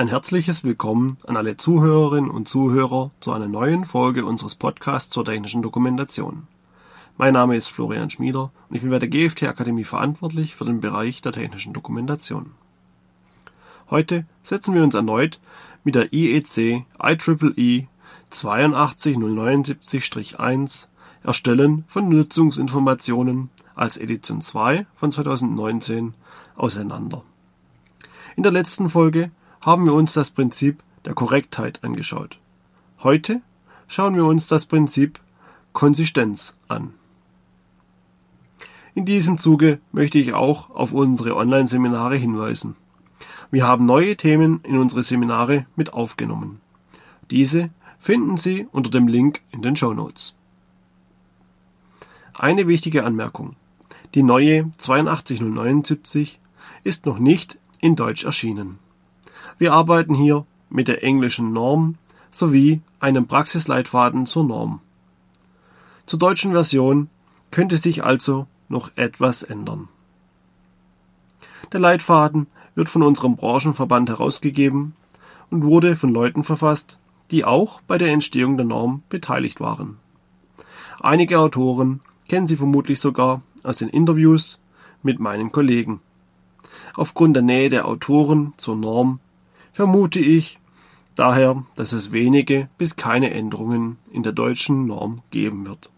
Ein herzliches Willkommen an alle Zuhörerinnen und Zuhörer zu einer neuen Folge unseres Podcasts zur technischen Dokumentation. Mein Name ist Florian Schmieder und ich bin bei der GFT Akademie verantwortlich für den Bereich der technischen Dokumentation. Heute setzen wir uns erneut mit der IEC IEEE 82079-1 Erstellen von Nutzungsinformationen als Edition 2 von 2019 auseinander. In der letzten Folge haben wir uns das Prinzip der Korrektheit angeschaut. Heute schauen wir uns das Prinzip Konsistenz an. In diesem Zuge möchte ich auch auf unsere Online-Seminare hinweisen. Wir haben neue Themen in unsere Seminare mit aufgenommen. Diese finden Sie unter dem Link in den Show Notes. Eine wichtige Anmerkung. Die neue 82079 ist noch nicht in Deutsch erschienen. Wir arbeiten hier mit der englischen Norm sowie einem Praxisleitfaden zur Norm. Zur deutschen Version könnte sich also noch etwas ändern. Der Leitfaden wird von unserem Branchenverband herausgegeben und wurde von Leuten verfasst, die auch bei der Entstehung der Norm beteiligt waren. Einige Autoren kennen Sie vermutlich sogar aus den Interviews mit meinen Kollegen. Aufgrund der Nähe der Autoren zur Norm vermute ich daher, dass es wenige bis keine Änderungen in der deutschen Norm geben wird.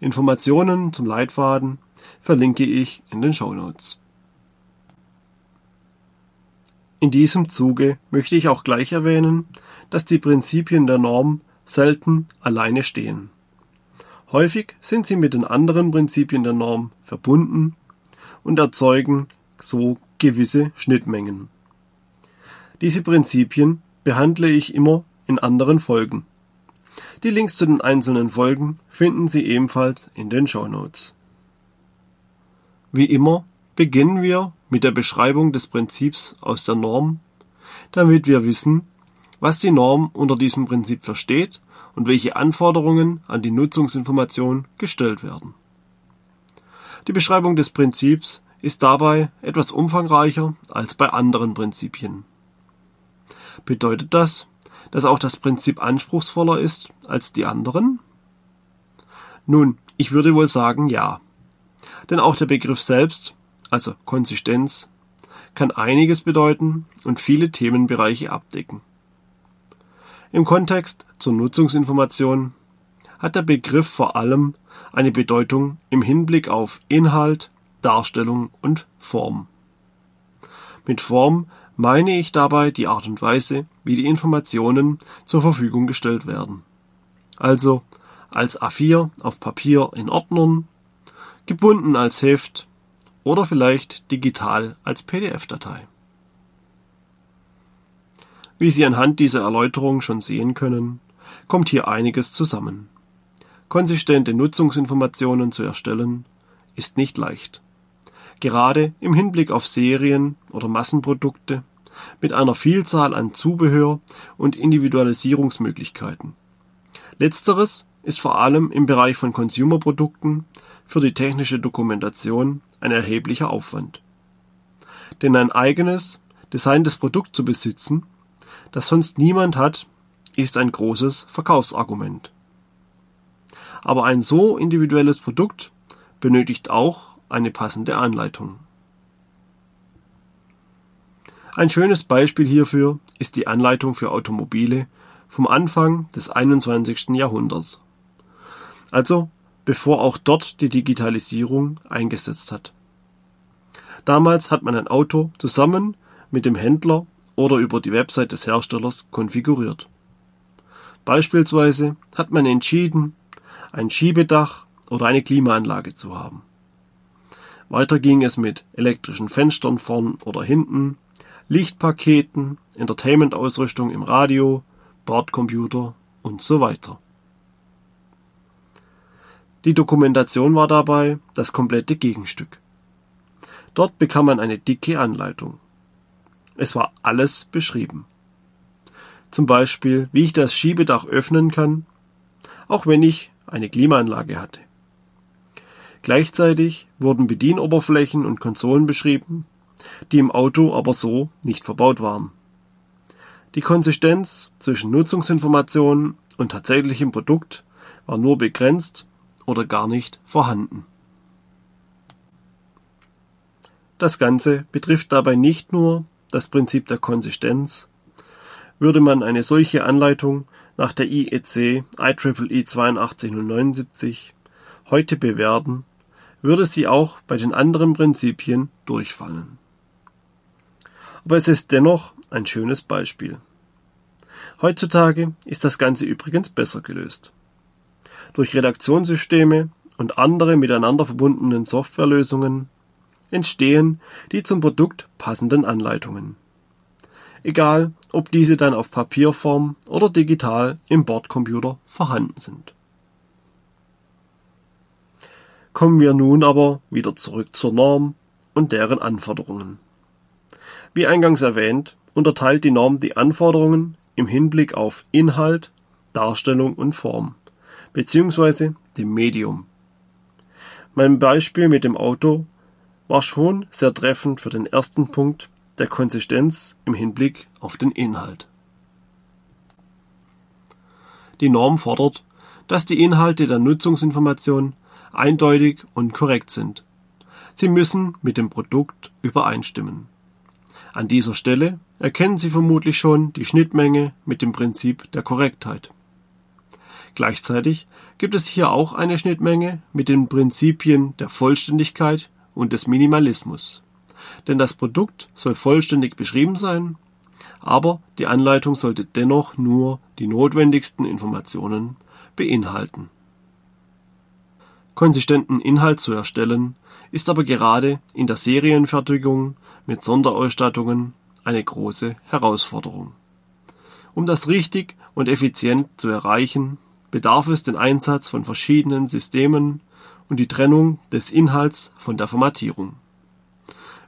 Informationen zum Leitfaden verlinke ich in den Show Notes. In diesem Zuge möchte ich auch gleich erwähnen, dass die Prinzipien der Norm selten alleine stehen. Häufig sind sie mit den anderen Prinzipien der Norm verbunden und erzeugen so gewisse Schnittmengen. Diese Prinzipien behandle ich immer in anderen Folgen. Die Links zu den einzelnen Folgen finden Sie ebenfalls in den Show Notes. Wie immer beginnen wir mit der Beschreibung des Prinzips aus der Norm, damit wir wissen, was die Norm unter diesem Prinzip versteht und welche Anforderungen an die Nutzungsinformation gestellt werden. Die Beschreibung des Prinzips ist dabei etwas umfangreicher als bei anderen Prinzipien. Bedeutet das, dass auch das Prinzip anspruchsvoller ist als die anderen? Nun, ich würde wohl sagen ja. Denn auch der Begriff selbst, also Konsistenz, kann einiges bedeuten und viele Themenbereiche abdecken. Im Kontext zur Nutzungsinformation hat der Begriff vor allem eine Bedeutung im Hinblick auf Inhalt, Darstellung und Form. Mit Form meine ich dabei die Art und Weise, wie die Informationen zur Verfügung gestellt werden. Also als A4 auf Papier in Ordnern, gebunden als Heft oder vielleicht digital als PDF-Datei. Wie Sie anhand dieser Erläuterung schon sehen können, kommt hier einiges zusammen. Konsistente Nutzungsinformationen zu erstellen, ist nicht leicht gerade im Hinblick auf Serien oder Massenprodukte mit einer Vielzahl an Zubehör und Individualisierungsmöglichkeiten. Letzteres ist vor allem im Bereich von Consumerprodukten für die technische Dokumentation ein erheblicher Aufwand. Denn ein eigenes, designtes Produkt zu besitzen, das sonst niemand hat, ist ein großes Verkaufsargument. Aber ein so individuelles Produkt benötigt auch eine passende Anleitung. Ein schönes Beispiel hierfür ist die Anleitung für Automobile vom Anfang des 21. Jahrhunderts. Also bevor auch dort die Digitalisierung eingesetzt hat. Damals hat man ein Auto zusammen mit dem Händler oder über die Website des Herstellers konfiguriert. Beispielsweise hat man entschieden, ein Schiebedach oder eine Klimaanlage zu haben. Weiter ging es mit elektrischen Fenstern vorn oder hinten, Lichtpaketen, Entertainment-Ausrüstung im Radio, Bordcomputer und so weiter. Die Dokumentation war dabei das komplette Gegenstück. Dort bekam man eine dicke Anleitung. Es war alles beschrieben. Zum Beispiel, wie ich das Schiebedach öffnen kann, auch wenn ich eine Klimaanlage hatte. Gleichzeitig wurden Bedienoberflächen und Konsolen beschrieben, die im Auto aber so nicht verbaut waren. Die Konsistenz zwischen Nutzungsinformationen und tatsächlichem Produkt war nur begrenzt oder gar nicht vorhanden. Das Ganze betrifft dabei nicht nur das Prinzip der Konsistenz. Würde man eine solche Anleitung nach der IEC IEEE 82079 heute bewerten, würde sie auch bei den anderen Prinzipien durchfallen. Aber es ist dennoch ein schönes Beispiel. Heutzutage ist das Ganze übrigens besser gelöst. Durch Redaktionssysteme und andere miteinander verbundenen Softwarelösungen entstehen die zum Produkt passenden Anleitungen. Egal, ob diese dann auf Papierform oder digital im Bordcomputer vorhanden sind. Kommen wir nun aber wieder zurück zur Norm und deren Anforderungen. Wie eingangs erwähnt, unterteilt die Norm die Anforderungen im Hinblick auf Inhalt, Darstellung und Form, beziehungsweise dem Medium. Mein Beispiel mit dem Auto war schon sehr treffend für den ersten Punkt der Konsistenz im Hinblick auf den Inhalt. Die Norm fordert, dass die Inhalte der Nutzungsinformation eindeutig und korrekt sind. Sie müssen mit dem Produkt übereinstimmen. An dieser Stelle erkennen Sie vermutlich schon die Schnittmenge mit dem Prinzip der Korrektheit. Gleichzeitig gibt es hier auch eine Schnittmenge mit den Prinzipien der Vollständigkeit und des Minimalismus. Denn das Produkt soll vollständig beschrieben sein, aber die Anleitung sollte dennoch nur die notwendigsten Informationen beinhalten. Konsistenten Inhalt zu erstellen, ist aber gerade in der Serienfertigung mit Sonderausstattungen eine große Herausforderung. Um das richtig und effizient zu erreichen, bedarf es den Einsatz von verschiedenen Systemen und die Trennung des Inhalts von der Formatierung.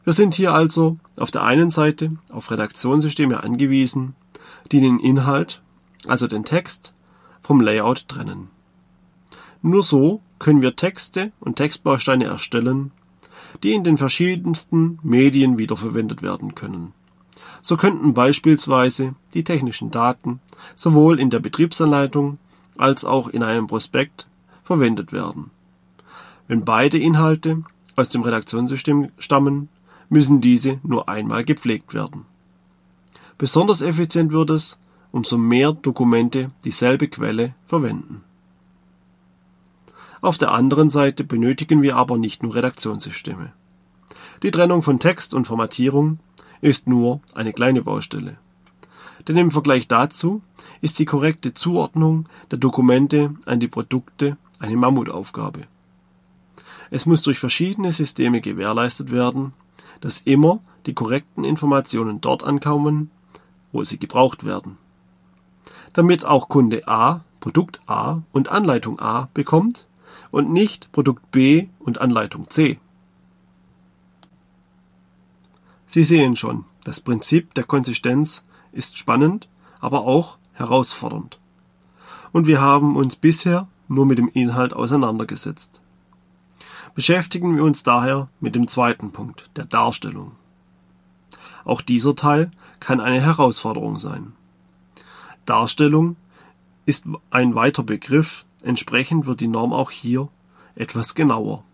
Wir sind hier also auf der einen Seite auf Redaktionssysteme angewiesen, die den Inhalt, also den Text, vom Layout trennen. Nur so können wir Texte und Textbausteine erstellen, die in den verschiedensten Medien wiederverwendet werden können. So könnten beispielsweise die technischen Daten sowohl in der Betriebsanleitung als auch in einem Prospekt verwendet werden. Wenn beide Inhalte aus dem Redaktionssystem stammen, müssen diese nur einmal gepflegt werden. Besonders effizient wird es, umso mehr Dokumente dieselbe Quelle verwenden. Auf der anderen Seite benötigen wir aber nicht nur Redaktionssysteme. Die Trennung von Text und Formatierung ist nur eine kleine Baustelle. Denn im Vergleich dazu ist die korrekte Zuordnung der Dokumente an die Produkte eine Mammutaufgabe. Es muss durch verschiedene Systeme gewährleistet werden, dass immer die korrekten Informationen dort ankommen, wo sie gebraucht werden. Damit auch Kunde A Produkt A und Anleitung A bekommt und nicht Produkt B und Anleitung C. Sie sehen schon, das Prinzip der Konsistenz ist spannend, aber auch herausfordernd. Und wir haben uns bisher nur mit dem Inhalt auseinandergesetzt beschäftigen wir uns daher mit dem zweiten Punkt, der Darstellung. Auch dieser Teil kann eine Herausforderung sein. Darstellung ist ein weiter Begriff, entsprechend wird die Norm auch hier etwas genauer.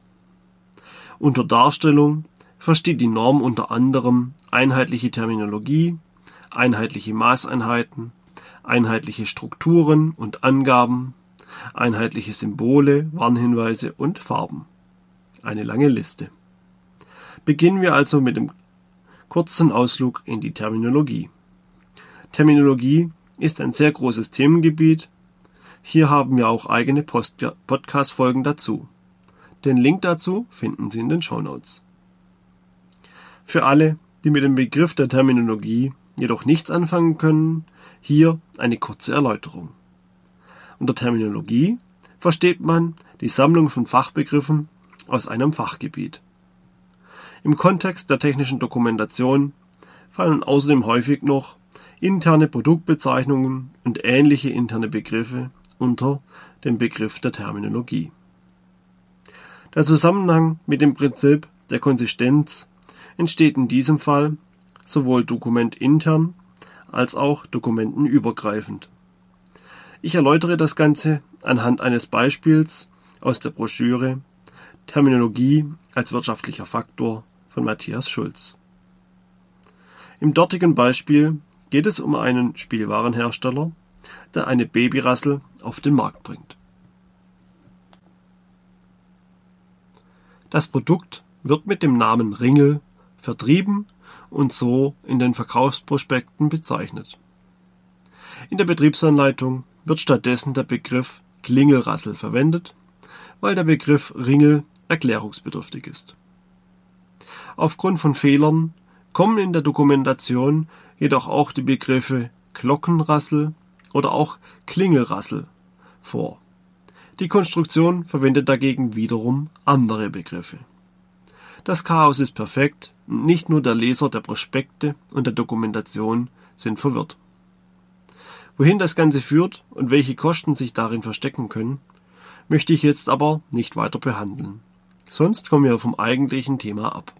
Unter Darstellung versteht die Norm unter anderem einheitliche Terminologie, einheitliche Maßeinheiten, einheitliche Strukturen und Angaben, einheitliche Symbole, Warnhinweise und Farben eine lange Liste. Beginnen wir also mit dem kurzen Ausflug in die Terminologie. Terminologie ist ein sehr großes Themengebiet. Hier haben wir auch eigene Podcast-Folgen dazu. Den Link dazu finden Sie in den Show Notes. Für alle, die mit dem Begriff der Terminologie jedoch nichts anfangen können, hier eine kurze Erläuterung. Unter Terminologie versteht man die Sammlung von Fachbegriffen aus einem Fachgebiet. Im Kontext der technischen Dokumentation fallen außerdem häufig noch interne Produktbezeichnungen und ähnliche interne Begriffe unter den Begriff der Terminologie. Der Zusammenhang mit dem Prinzip der Konsistenz entsteht in diesem Fall sowohl dokumentintern als auch dokumentenübergreifend. Ich erläutere das Ganze anhand eines Beispiels aus der Broschüre Terminologie als wirtschaftlicher Faktor von Matthias Schulz. Im dortigen Beispiel geht es um einen Spielwarenhersteller, der eine Babyrassel auf den Markt bringt. Das Produkt wird mit dem Namen Ringel vertrieben und so in den Verkaufsprospekten bezeichnet. In der Betriebsanleitung wird stattdessen der Begriff Klingelrassel verwendet, weil der Begriff Ringel erklärungsbedürftig ist. Aufgrund von Fehlern kommen in der Dokumentation jedoch auch die Begriffe Glockenrassel oder auch Klingelrassel vor. Die Konstruktion verwendet dagegen wiederum andere Begriffe. Das Chaos ist perfekt und nicht nur der Leser der Prospekte und der Dokumentation sind verwirrt. Wohin das Ganze führt und welche Kosten sich darin verstecken können, möchte ich jetzt aber nicht weiter behandeln. Sonst kommen wir vom eigentlichen Thema ab.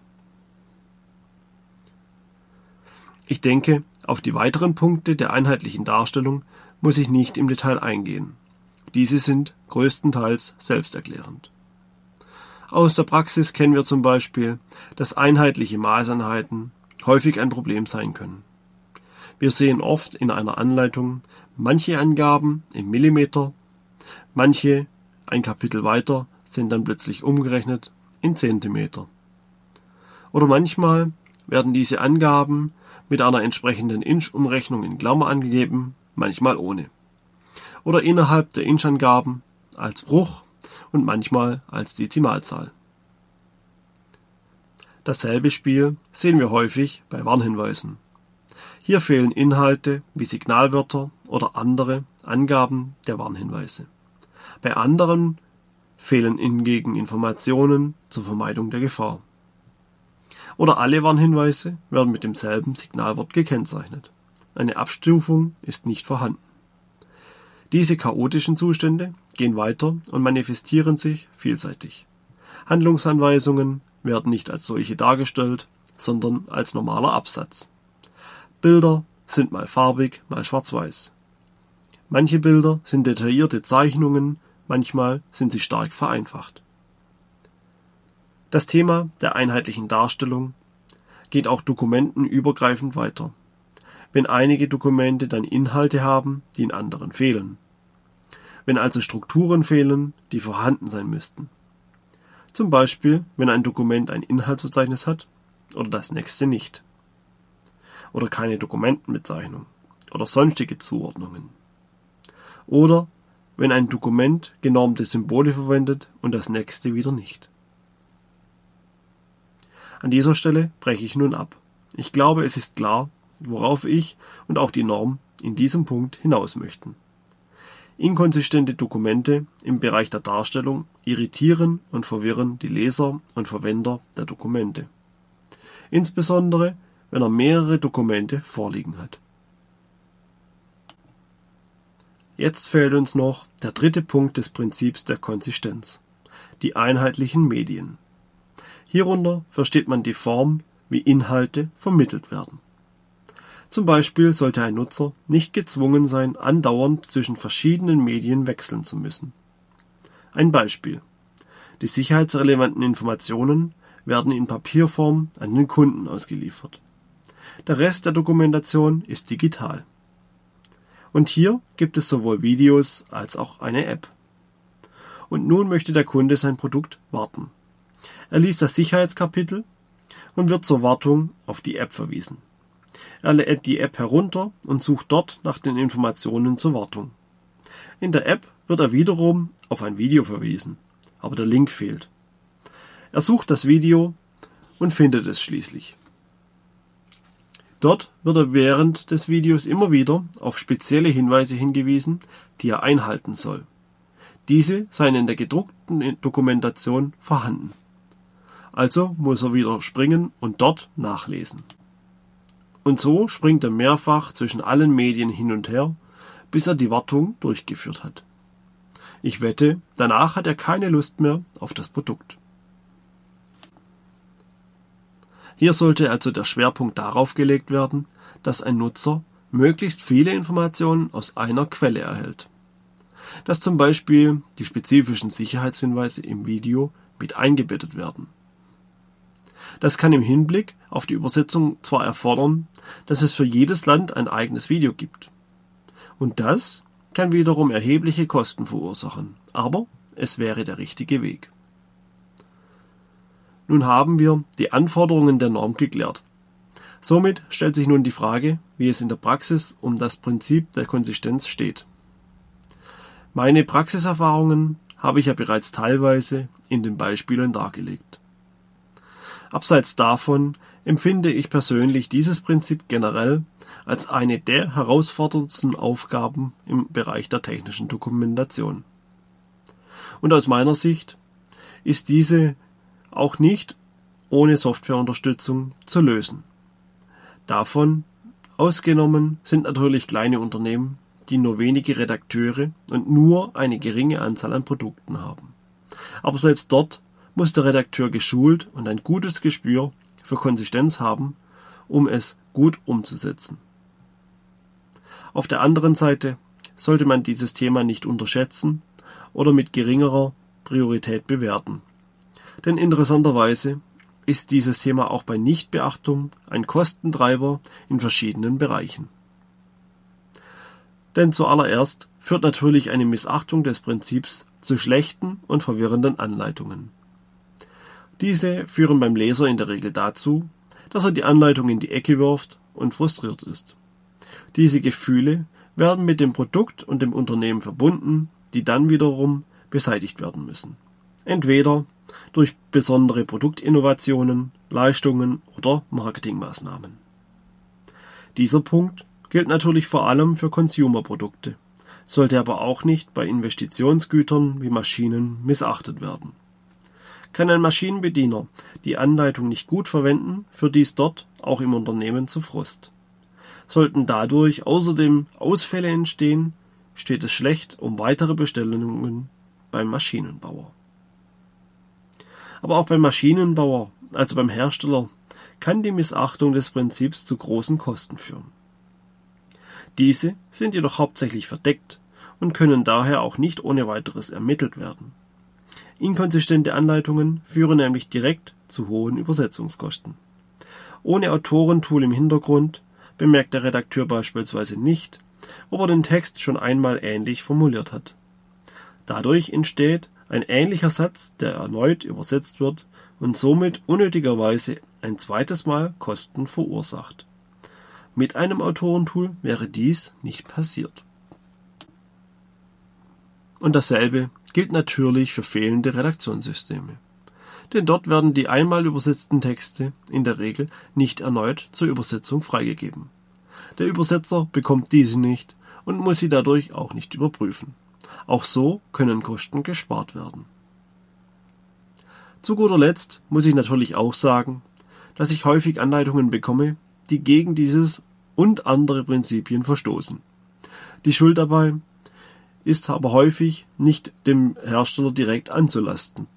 Ich denke, auf die weiteren Punkte der einheitlichen Darstellung muss ich nicht im Detail eingehen. Diese sind größtenteils selbsterklärend. Aus der Praxis kennen wir zum Beispiel, dass einheitliche Maßeinheiten häufig ein Problem sein können. Wir sehen oft in einer Anleitung manche Angaben im Millimeter, manche ein Kapitel weiter sind dann plötzlich umgerechnet in Zentimeter. Oder manchmal werden diese Angaben mit einer entsprechenden Inch-Umrechnung in Klammer angegeben, manchmal ohne. Oder innerhalb der Inch-Angaben als Bruch und manchmal als Dezimalzahl. Dasselbe Spiel sehen wir häufig bei Warnhinweisen. Hier fehlen Inhalte wie Signalwörter oder andere Angaben der Warnhinweise. Bei anderen fehlen hingegen Informationen zur Vermeidung der Gefahr. Oder alle Warnhinweise werden mit demselben Signalwort gekennzeichnet. Eine Abstufung ist nicht vorhanden. Diese chaotischen Zustände gehen weiter und manifestieren sich vielseitig. Handlungsanweisungen werden nicht als solche dargestellt, sondern als normaler Absatz. Bilder sind mal farbig, mal schwarz-weiß. Manche Bilder sind detaillierte Zeichnungen, manchmal sind sie stark vereinfacht. Das Thema der einheitlichen Darstellung geht auch dokumentenübergreifend weiter, wenn einige Dokumente dann Inhalte haben, die in anderen fehlen. Wenn also Strukturen fehlen, die vorhanden sein müssten. Zum Beispiel, wenn ein Dokument ein Inhaltsverzeichnis hat oder das nächste nicht. Oder keine Dokumentenbezeichnung oder sonstige Zuordnungen. Oder wenn ein Dokument genormte Symbole verwendet und das nächste wieder nicht. An dieser Stelle breche ich nun ab. Ich glaube, es ist klar, worauf ich und auch die Norm in diesem Punkt hinaus möchten. Inkonsistente Dokumente im Bereich der Darstellung irritieren und verwirren die Leser und Verwender der Dokumente. Insbesondere, wenn er mehrere Dokumente vorliegen hat. Jetzt fehlt uns noch der dritte Punkt des Prinzips der Konsistenz, die einheitlichen Medien. Hierunter versteht man die Form, wie Inhalte vermittelt werden. Zum Beispiel sollte ein Nutzer nicht gezwungen sein, andauernd zwischen verschiedenen Medien wechseln zu müssen. Ein Beispiel. Die sicherheitsrelevanten Informationen werden in Papierform an den Kunden ausgeliefert. Der Rest der Dokumentation ist digital. Und hier gibt es sowohl Videos als auch eine App. Und nun möchte der Kunde sein Produkt warten. Er liest das Sicherheitskapitel und wird zur Wartung auf die App verwiesen. Er lädt die App herunter und sucht dort nach den Informationen zur Wartung. In der App wird er wiederum auf ein Video verwiesen, aber der Link fehlt. Er sucht das Video und findet es schließlich. Dort wird er während des Videos immer wieder auf spezielle Hinweise hingewiesen, die er einhalten soll. Diese seien in der gedruckten Dokumentation vorhanden. Also muss er wieder springen und dort nachlesen. Und so springt er mehrfach zwischen allen Medien hin und her, bis er die Wartung durchgeführt hat. Ich wette, danach hat er keine Lust mehr auf das Produkt. Hier sollte also der Schwerpunkt darauf gelegt werden, dass ein Nutzer möglichst viele Informationen aus einer Quelle erhält. Dass zum Beispiel die spezifischen Sicherheitshinweise im Video mit eingebettet werden. Das kann im Hinblick auf die Übersetzung zwar erfordern, dass es für jedes Land ein eigenes Video gibt. Und das kann wiederum erhebliche Kosten verursachen, aber es wäre der richtige Weg. Nun haben wir die Anforderungen der Norm geklärt. Somit stellt sich nun die Frage, wie es in der Praxis um das Prinzip der Konsistenz steht. Meine Praxiserfahrungen habe ich ja bereits teilweise in den Beispielen dargelegt. Abseits davon empfinde ich persönlich dieses Prinzip generell als eine der herausforderndsten Aufgaben im Bereich der technischen Dokumentation. Und aus meiner Sicht ist diese auch nicht ohne Softwareunterstützung zu lösen. Davon ausgenommen sind natürlich kleine Unternehmen, die nur wenige Redakteure und nur eine geringe Anzahl an Produkten haben. Aber selbst dort muss der Redakteur geschult und ein gutes Gespür für Konsistenz haben, um es gut umzusetzen. Auf der anderen Seite sollte man dieses Thema nicht unterschätzen oder mit geringerer Priorität bewerten. Denn interessanterweise ist dieses Thema auch bei Nichtbeachtung ein Kostentreiber in verschiedenen Bereichen. Denn zuallererst führt natürlich eine Missachtung des Prinzips zu schlechten und verwirrenden Anleitungen. Diese führen beim Leser in der Regel dazu, dass er die Anleitung in die Ecke wirft und frustriert ist. Diese Gefühle werden mit dem Produkt und dem Unternehmen verbunden, die dann wiederum beseitigt werden müssen. Entweder durch besondere Produktinnovationen, Leistungen oder Marketingmaßnahmen. Dieser Punkt gilt natürlich vor allem für Consumer-Produkte, sollte aber auch nicht bei Investitionsgütern wie Maschinen missachtet werden. Kann ein Maschinenbediener die Anleitung nicht gut verwenden, führt dies dort auch im Unternehmen zu Frust. Sollten dadurch außerdem Ausfälle entstehen, steht es schlecht um weitere Bestellungen beim Maschinenbauer. Aber auch beim Maschinenbauer, also beim Hersteller, kann die Missachtung des Prinzips zu großen Kosten führen. Diese sind jedoch hauptsächlich verdeckt und können daher auch nicht ohne weiteres ermittelt werden. Inkonsistente Anleitungen führen nämlich direkt zu hohen Übersetzungskosten. Ohne Autorentool im Hintergrund bemerkt der Redakteur beispielsweise nicht, ob er den Text schon einmal ähnlich formuliert hat. Dadurch entsteht ein ähnlicher Satz, der erneut übersetzt wird und somit unnötigerweise ein zweites Mal Kosten verursacht. Mit einem Autorentool wäre dies nicht passiert. Und dasselbe gilt natürlich für fehlende Redaktionssysteme. Denn dort werden die einmal übersetzten Texte in der Regel nicht erneut zur Übersetzung freigegeben. Der Übersetzer bekommt diese nicht und muss sie dadurch auch nicht überprüfen. Auch so können Kosten gespart werden. Zu guter Letzt muss ich natürlich auch sagen, dass ich häufig Anleitungen bekomme, die gegen dieses und andere Prinzipien verstoßen. Die Schuld dabei ist aber häufig nicht dem Hersteller direkt anzulasten.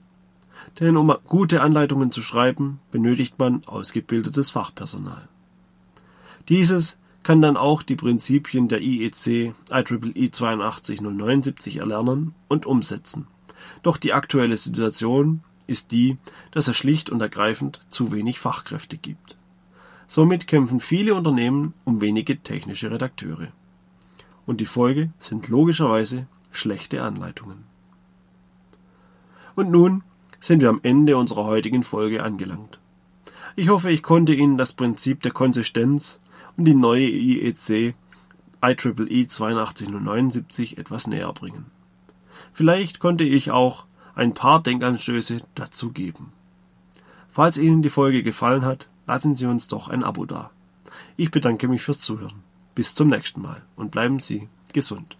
Denn um gute Anleitungen zu schreiben, benötigt man ausgebildetes Fachpersonal. Dieses kann dann auch die Prinzipien der IEC IEEE 82079 erlernen und umsetzen. Doch die aktuelle Situation ist die, dass es schlicht und ergreifend zu wenig Fachkräfte gibt. Somit kämpfen viele Unternehmen um wenige technische Redakteure. Und die Folge sind logischerweise schlechte Anleitungen. Und nun sind wir am Ende unserer heutigen Folge angelangt. Ich hoffe, ich konnte Ihnen das Prinzip der Konsistenz und die neue IEC IEEE 82079 etwas näher bringen. Vielleicht konnte ich auch ein paar Denkanstöße dazu geben. Falls Ihnen die Folge gefallen hat, lassen Sie uns doch ein Abo da. Ich bedanke mich fürs Zuhören. Bis zum nächsten Mal und bleiben Sie gesund.